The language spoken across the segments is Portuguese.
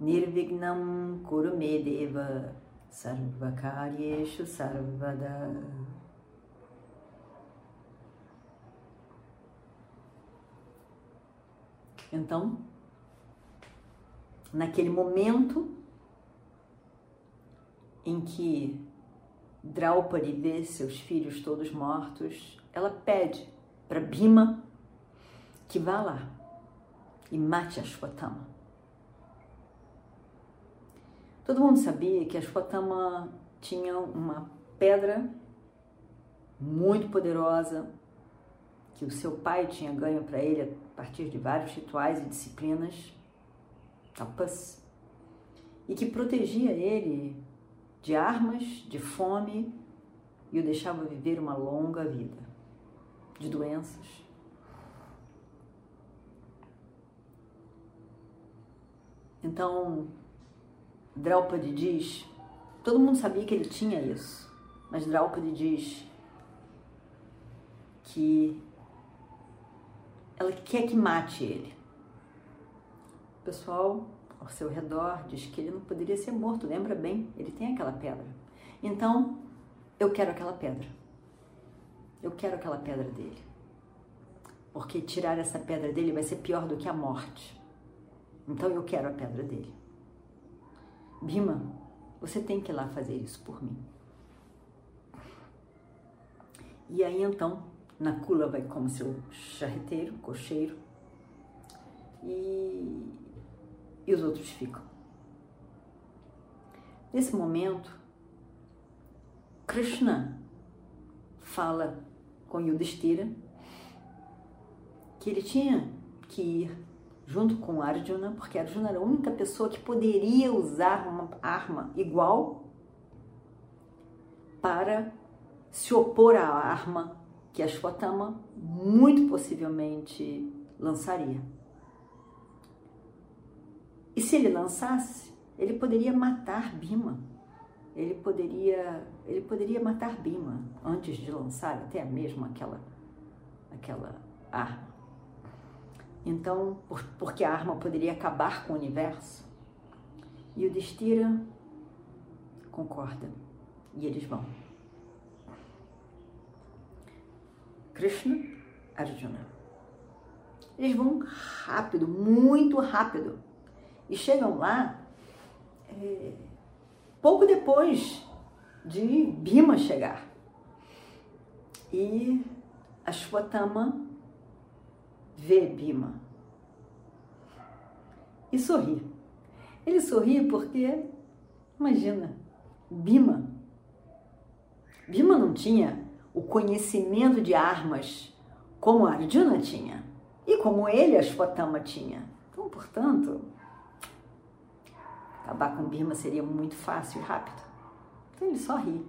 Nirvignam Kurumedeva Sarvakaryeshu Sarvada Então, naquele momento em que Draupadi vê seus filhos todos mortos, ela pede para Bhima que vá lá e mate Ashwatthama. Todo mundo sabia que Ashwatthama tinha uma pedra muito poderosa que o seu pai tinha ganho para ele a partir de vários rituais e disciplinas, tapas, e que protegia ele de armas, de fome e o deixava viver uma longa vida, de doenças. Então, Draupadi diz, todo mundo sabia que ele tinha isso, mas Draupadi diz que ela quer que mate ele. O pessoal ao seu redor diz que ele não poderia ser morto, lembra bem? Ele tem aquela pedra. Então, eu quero aquela pedra. Eu quero aquela pedra dele. Porque tirar essa pedra dele vai ser pior do que a morte. Então eu quero a pedra dele. Bima, você tem que ir lá fazer isso por mim. E aí então Nakula vai como seu charreteiro, cocheiro, e, e os outros ficam. Nesse momento, Krishna fala com Yudhishthira que ele tinha que ir junto com Arjuna, porque Arjuna era a única pessoa que poderia usar uma arma igual para se opor à arma que Ashwatthama muito possivelmente lançaria. E se ele lançasse, ele poderia matar Bima. Ele poderia, ele poderia matar Bima antes de lançar até mesmo aquela, aquela arma. Então, por, porque a arma poderia acabar com o universo, e o Destira concorda e eles vão. Krishna, Arjuna. Eles vão rápido, muito rápido. E chegam lá é, pouco depois de Bima chegar. E Ashwatthama vê Bima e sorri. Ele sorri porque, imagina, Bima. Bima não tinha o conhecimento de armas como Arjuna tinha e como ele, Ashwatthama, tinha. Então, portanto, acabar com Bima seria muito fácil e rápido. Então ele só ri.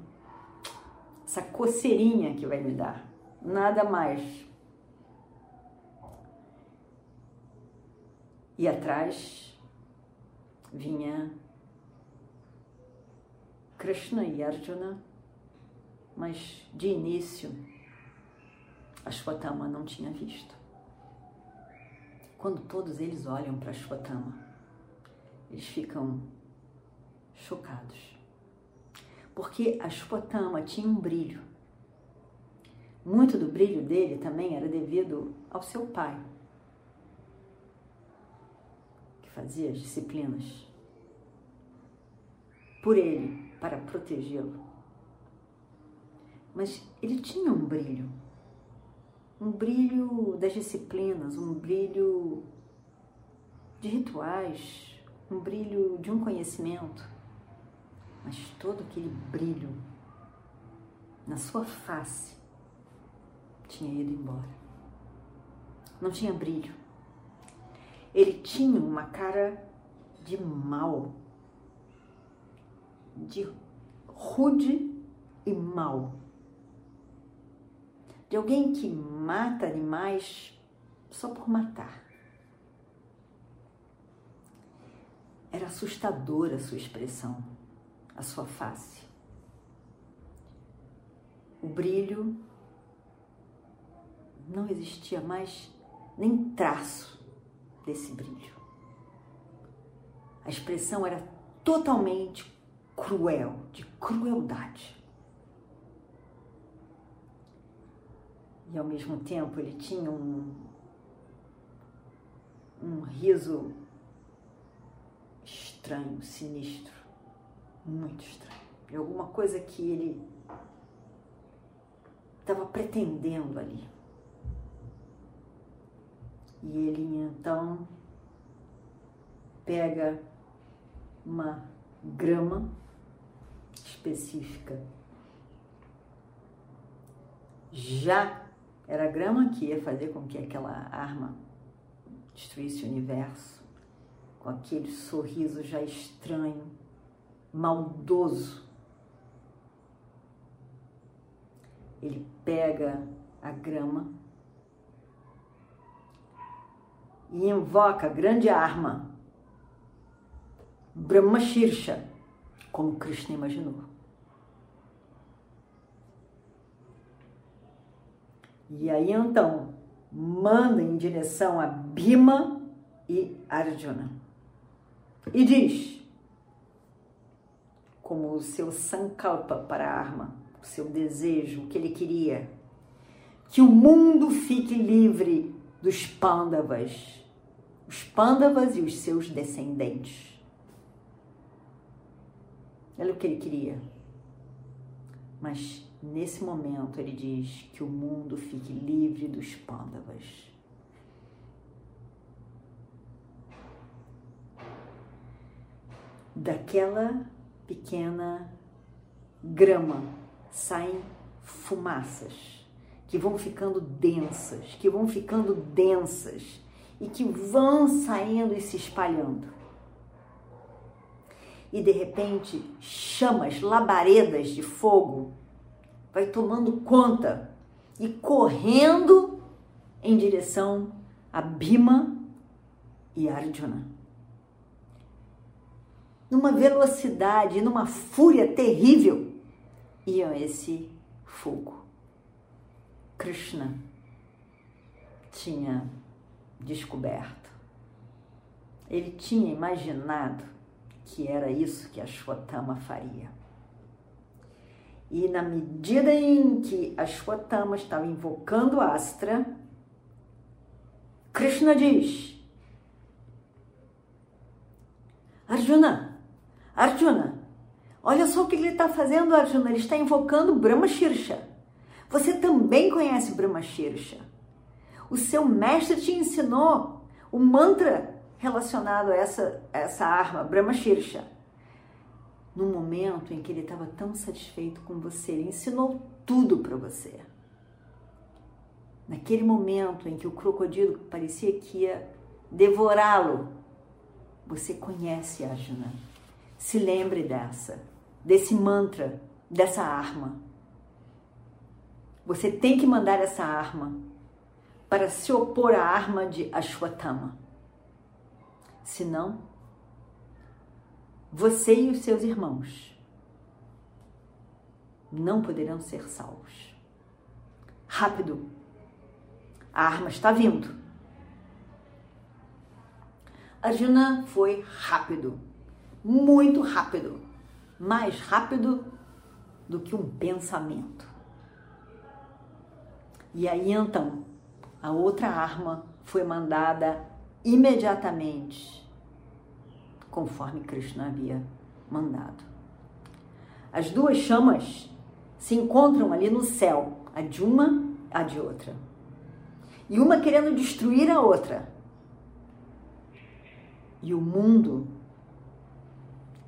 Essa coceirinha que vai me dar. Nada mais. E atrás vinha Krishna e Arjuna mas de início Ashwatthama não tinha visto. Quando todos eles olham para Ashwatthama, eles ficam chocados. Porque Ashwatthama tinha um brilho. Muito do brilho dele também era devido ao seu pai, que fazia as disciplinas por ele, para protegê-lo mas ele tinha um brilho, um brilho das disciplinas, um brilho de rituais, um brilho de um conhecimento, mas todo aquele brilho na sua face tinha ido embora. Não tinha brilho. Ele tinha uma cara de mal. de rude e mal. De alguém que mata animais só por matar. Era assustadora a sua expressão, a sua face. O brilho não existia mais nem traço desse brilho. A expressão era totalmente cruel, de crueldade. E ao mesmo tempo ele tinha um, um riso estranho, sinistro, muito estranho. De alguma coisa que ele estava pretendendo ali. E ele então pega uma grama específica. Já era a grama que ia fazer com que aquela arma destruísse o universo, com aquele sorriso já estranho, maldoso. Ele pega a grama e invoca a grande arma, Brahma Shirsha, como Krishna imaginou. E aí então manda em direção a Bhima e Arjuna. E diz, como o seu sankalpa para a arma, o seu desejo, o que ele queria, que o mundo fique livre dos Pandavas, os Pandavas e os seus descendentes. Olha o que ele queria. Mas nesse momento ele diz que o mundo fique livre dos Pandavas. Daquela pequena grama saem fumaças que vão ficando densas, que vão ficando densas e que vão saindo e se espalhando. E de repente, chamas, labaredas de fogo vai tomando conta e correndo em direção a Bhima e Arjuna. Numa velocidade, numa fúria terrível, iam esse fogo. Krishna tinha descoberto. Ele tinha imaginado que era isso que a Shwatama faria. E na medida em que a Shwatama estava invocando Astra, Krishna diz: Arjuna, Arjuna, olha só o que ele está fazendo, Arjuna. Ele está invocando Brahma Shirsha. Você também conhece Brahma Shirsha. O seu mestre te ensinou o mantra relacionado a essa, essa arma, Brahma Shirsha. No momento em que ele estava tão satisfeito com você, ele ensinou tudo para você. Naquele momento em que o crocodilo parecia que ia devorá-lo, você conhece Arjuna. Se lembre dessa, desse mantra, dessa arma. Você tem que mandar essa arma para se opor à arma de Ashwatthama. Senão, você e os seus irmãos não poderão ser salvos. Rápido! A arma está vindo. Arjuna foi rápido, muito rápido, mais rápido do que um pensamento. E aí então, a outra arma foi mandada imediatamente, conforme Krishna havia mandado. As duas chamas se encontram ali no céu, a de uma, a de outra. E uma querendo destruir a outra. E o mundo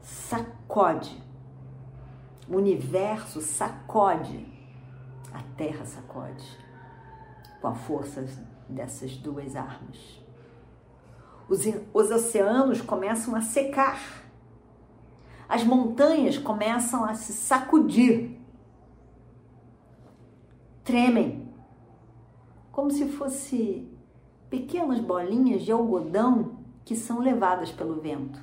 sacode, o universo sacode, a terra sacode com a força dessas duas armas. Os, os oceanos começam a secar. as montanhas começam a se sacudir, tremem, como se fosse pequenas bolinhas de algodão que são levadas pelo vento.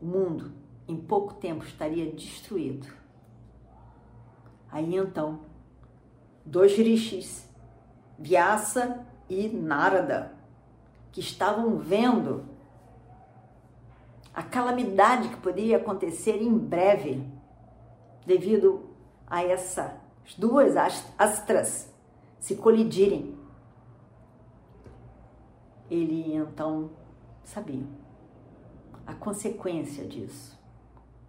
O mundo, em pouco tempo, estaria destruído. Aí então, dois rishis, Vyasa e Narada, que estavam vendo a calamidade que poderia acontecer em breve, devido a essas duas astras se colidirem. Ele então sabia a consequência disso.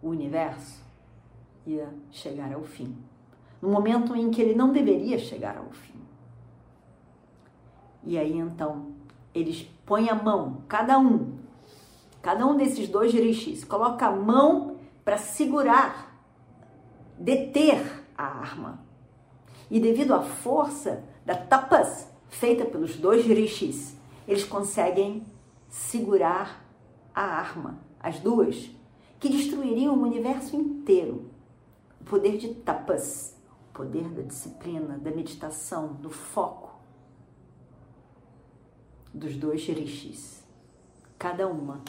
O universo ia chegar ao fim, no momento em que ele não deveria chegar ao fim. E aí então eles põem a mão, cada um, cada um desses dois rishis, coloca a mão para segurar, deter a arma. E devido à força da tapas feita pelos dois rishis, eles conseguem segurar a arma, as duas, que destruiriam o universo inteiro. O poder de tapas, poder da disciplina, da meditação, do foco dos dois rishis. Cada uma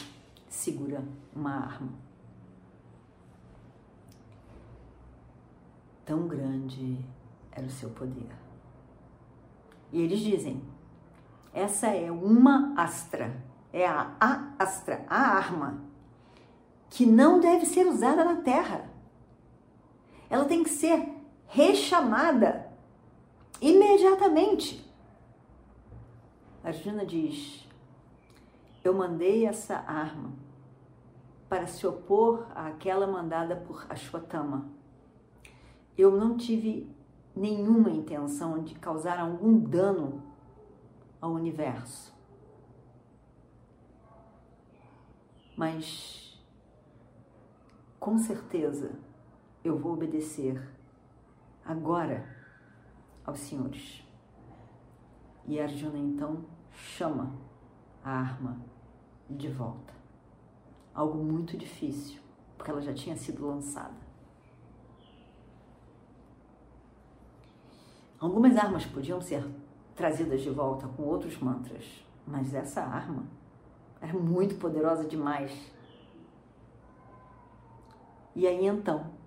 segura uma arma. Tão grande era o seu poder. E eles dizem: essa é uma astra, é a, a astra, a arma, que não deve ser usada na Terra. Ela tem que ser rechamada imediatamente. Arjuna diz: Eu mandei essa arma para se opor àquela mandada por Ashwatthama. Eu não tive nenhuma intenção de causar algum dano ao universo. Mas, com certeza, eu vou obedecer agora aos senhores. E Arjuna então chama a arma de volta. Algo muito difícil, porque ela já tinha sido lançada. Algumas armas podiam ser trazidas de volta com outros mantras, mas essa arma era muito poderosa demais. E aí então,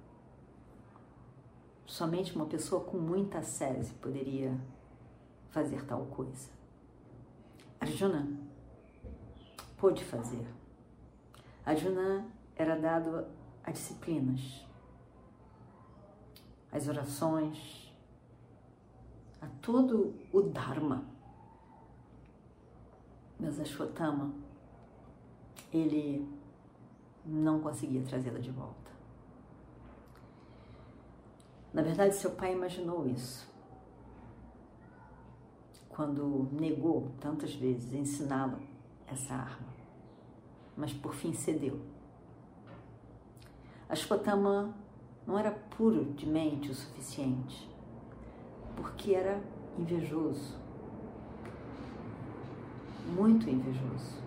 somente uma pessoa com muita sese poderia fazer tal coisa. Arjuna pôde fazer. Arjuna era dado a disciplinas, as orações, a todo o Dharma. Mas Ashwatthama, ele não conseguia trazê-la de volta. Na verdade, seu pai imaginou isso. Quando negou tantas vezes ensiná-la essa arma. Mas por fim cedeu. Ashwatthama não era puro de mente o suficiente porque era invejoso, muito invejoso.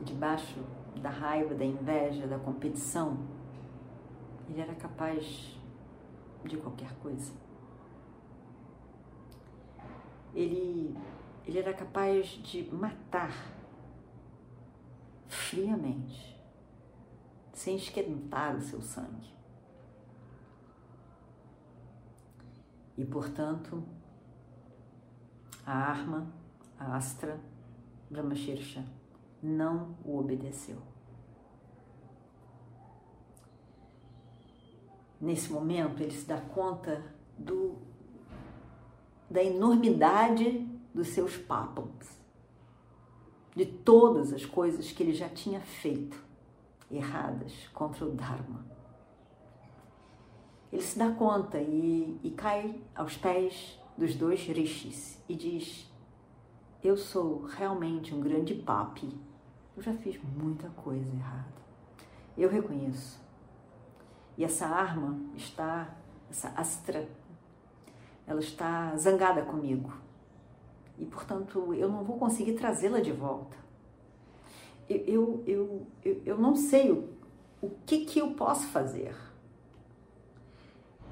Debaixo da raiva, da inveja, da competição, ele era capaz de qualquer coisa. Ele, ele era capaz de matar friamente, sem esquentar o seu sangue. E, portanto, a arma, a Astra, Brahmashirsha, não o obedeceu. Nesse momento, ele se dá conta do, da enormidade dos seus papos, de todas as coisas que ele já tinha feito erradas contra o Dharma ele se dá conta e, e cai aos pés dos dois rishis e diz: Eu sou realmente um grande papi. Eu já fiz muita coisa errada. Eu reconheço. E essa arma está, essa astra, ela está zangada comigo. E portanto eu não vou conseguir trazê-la de volta. eu, eu, eu, eu não sei o, o que, que eu posso fazer.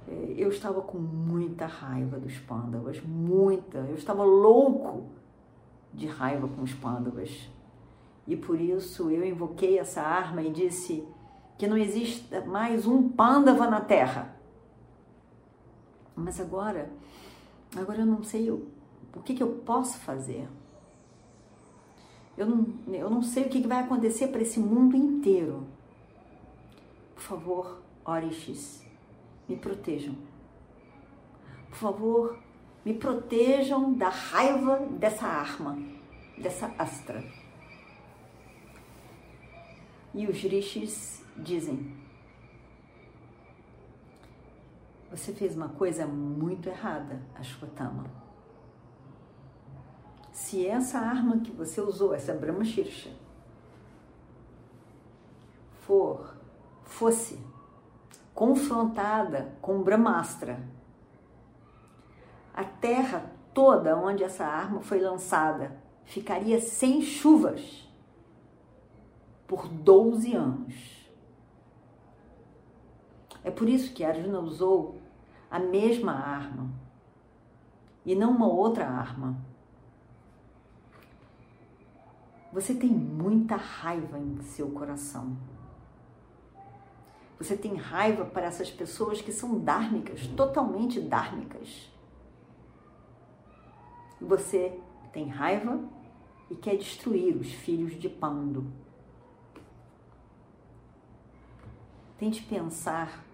É, eu estava com muita raiva dos pândavas, muita. Eu estava louco de raiva com os pândavas. E por isso eu invoquei essa arma e disse que não existe mais um pândava na Terra. Mas agora, agora eu não sei o, o que, que eu posso fazer. Eu não, eu não sei o que, que vai acontecer para esse mundo inteiro. Por favor, Orixes, me protejam. Por favor, me protejam da raiva dessa arma, dessa astra. E os rishis dizem: Você fez uma coisa muito errada, Ashwatthama. Se essa arma que você usou, essa Brahmashirsha, for, fosse confrontada com Brahmastra, a terra toda onde essa arma foi lançada ficaria sem chuvas por 12 anos. É por isso que Arjuna usou a mesma arma e não uma outra arma. Você tem muita raiva em seu coração. Você tem raiva para essas pessoas que são dármicas, totalmente dármicas. Você tem raiva e quer destruir os filhos de Pando. Tente pensar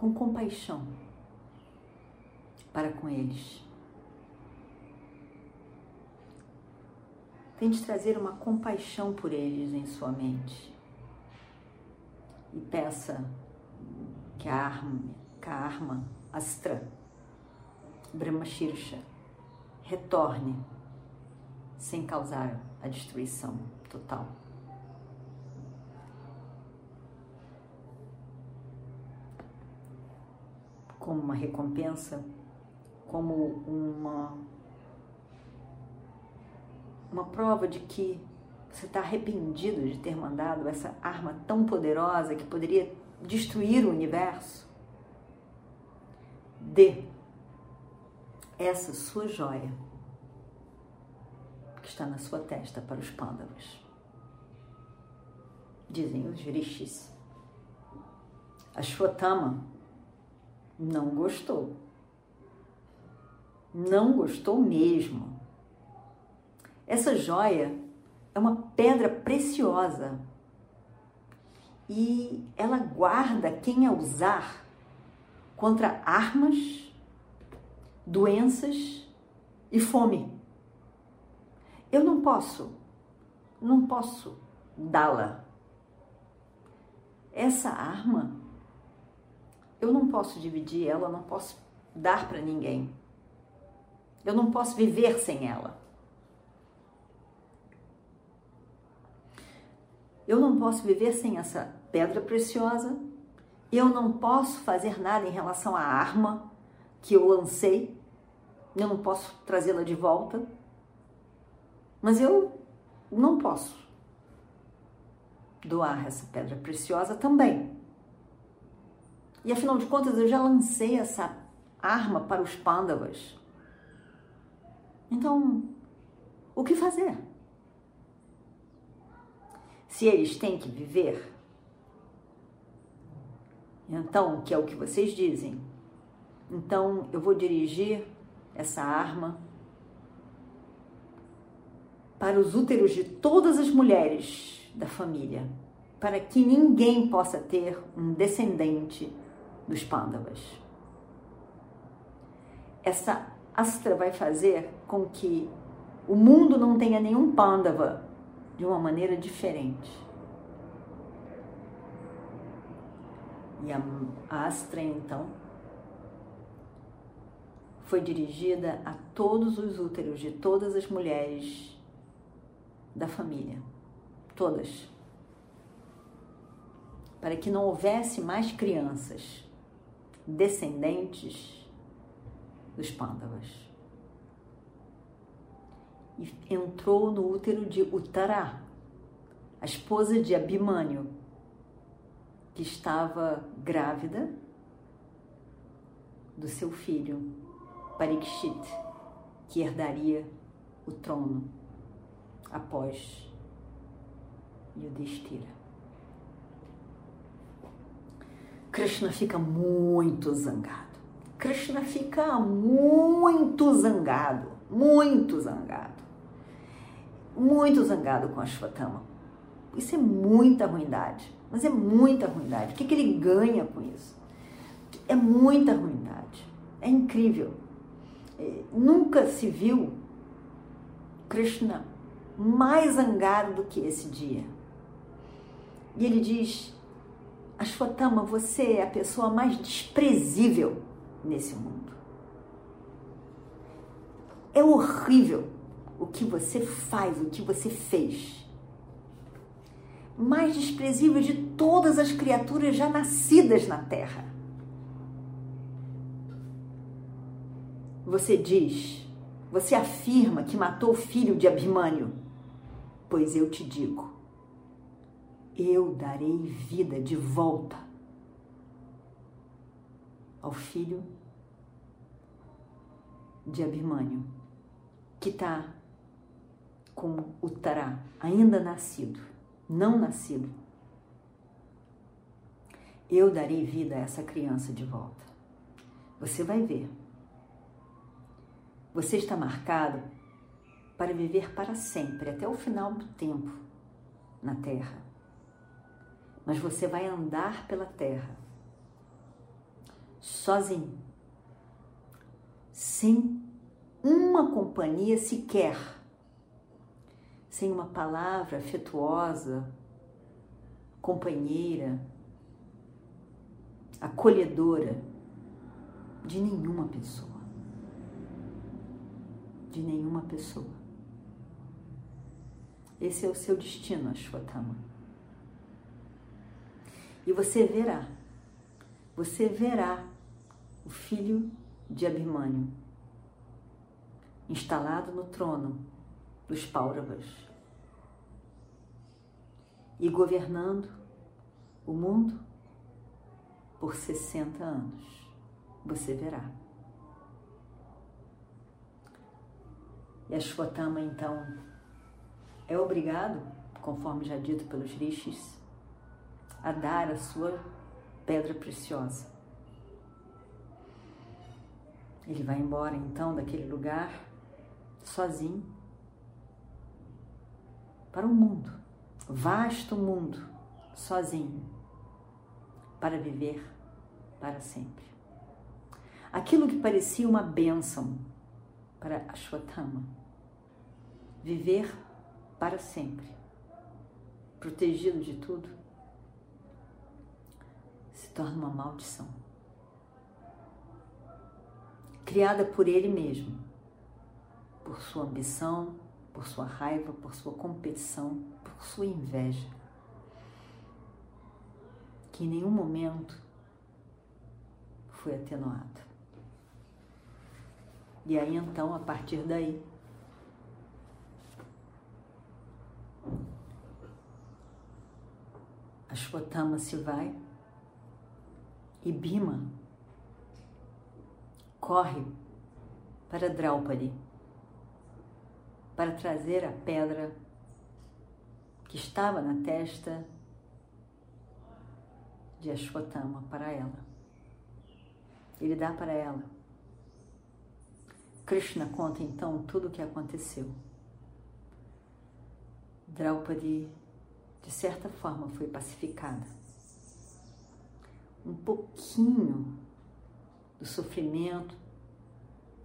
com compaixão para com eles. Tente trazer uma compaixão por eles em sua mente. E peça que a arma, que a arma Astra, retorne sem causar a destruição total. Como uma recompensa, como uma, uma prova de que você está arrependido de ter mandado essa arma tão poderosa que poderia destruir o universo. Dê essa sua joia que está na sua testa para os pândavas. Dizem os rishis. Ashwatthama não gostou. Não gostou mesmo. Essa joia é uma pedra preciosa e ela guarda quem a usar contra armas, doenças e fome. Eu não posso, não posso dá-la. Essa arma, eu não posso dividir ela, não posso dar para ninguém. Eu não posso viver sem ela. Eu não posso viver sem essa pedra preciosa. Eu não posso fazer nada em relação à arma que eu lancei. Eu não posso trazê-la de volta. Mas eu não posso doar essa pedra preciosa também. E afinal de contas, eu já lancei essa arma para os pândavas. Então, o que fazer? Se eles têm que viver, então, que é o que vocês dizem, então eu vou dirigir essa arma para os úteros de todas as mulheres da família, para que ninguém possa ter um descendente dos pândavas. Essa astra vai fazer com que o mundo não tenha nenhum pândava de uma maneira diferente. E a astra, então, foi dirigida a todos os úteros de todas as mulheres da família, todas, para que não houvesse mais crianças descendentes dos pândavas. e entrou no útero de Uttara, a esposa de Abhimanyu, que estava grávida do seu filho Parikshit, que herdaria o trono após Yudhishthira. Krishna fica muito zangado. Krishna fica muito zangado, muito zangado. Muito zangado com a Shvatama. Isso é muita ruindade, mas é muita ruindade. O que, que ele ganha com isso? É muita ruindade. É incrível. É, nunca se viu Krishna mais zangado do que esse dia. E ele diz: Ashwatthama, você é a pessoa mais desprezível nesse mundo. É horrível o que você faz, o que você fez. Mais desprezível de todas as criaturas já nascidas na Terra. Você diz, você afirma que matou o filho de Abhimanyu, pois eu te digo, eu darei vida de volta ao filho de Abhimanyu, que está com o Tará, ainda nascido, não nascido. Eu darei vida a essa criança de volta. Você vai ver. Você está marcado para viver para sempre, até o final do tempo na Terra mas você vai andar pela terra sozinho, sem uma companhia sequer, sem uma palavra afetuosa, companheira, acolhedora de nenhuma pessoa. De nenhuma pessoa. Esse é o seu destino, Ashwatthama. E você verá, você verá o filho de Abhimanyu instalado no trono dos Pauravas e governando o mundo por 60 anos. Você verá. E Ashwatthama, então, é obrigado, conforme já dito pelos rishis, a dar a sua pedra preciosa. Ele vai embora então daquele lugar sozinho para o mundo, vasto mundo, sozinho, para viver para sempre. Aquilo que parecia uma bênção para Ashwatthama, viver para sempre, protegido de tudo, se torna uma maldição. Criada por ele mesmo, por sua ambição, por sua raiva, por sua competição, por sua inveja, que em nenhum momento foi atenuada. E aí então, a partir daí, a Shwatama se vai e Bima corre para Draupadi para trazer a pedra que estava na testa de Ashwatthama para ela. Ele dá para ela. Krishna conta então tudo o que aconteceu. Draupadi, de certa forma, foi pacificada um pouquinho do sofrimento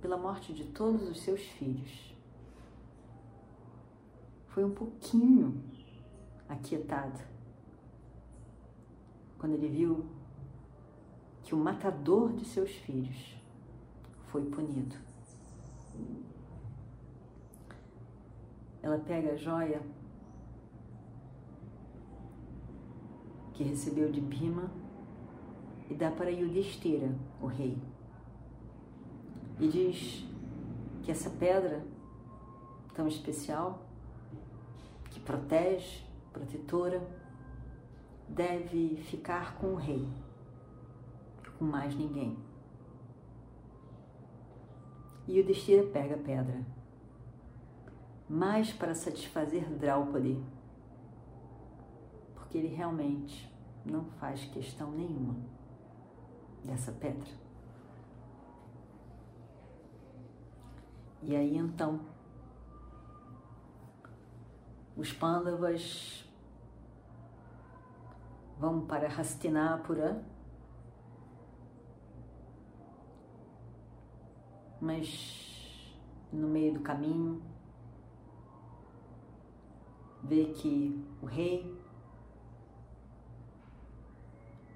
pela morte de todos os seus filhos. Foi um pouquinho aquietado quando ele viu que o matador de seus filhos foi punido. Ela pega a joia que recebeu de Bima e dá para Yudhishthira, o rei. E diz que essa pedra tão especial, que protege, protetora, deve ficar com o rei, com mais ninguém. E o pega a pedra, mais para satisfazer Draupadi, porque ele realmente não faz questão nenhuma dessa pedra. E aí então, os Pandavas vão para Hastinapura, mas no meio do caminho vê que o rei,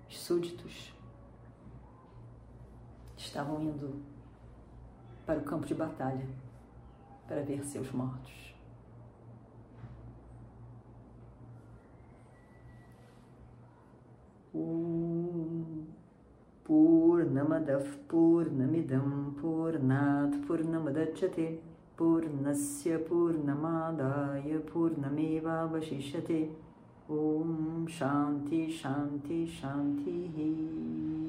os súditos, estavam indo para o campo de batalha para ver seus mortos. Purnamadav Purnamidam Purnat Purnamadachate Purnasya Purnamadaya Purnameva Vashishyate Om Shanti Shanti Shanti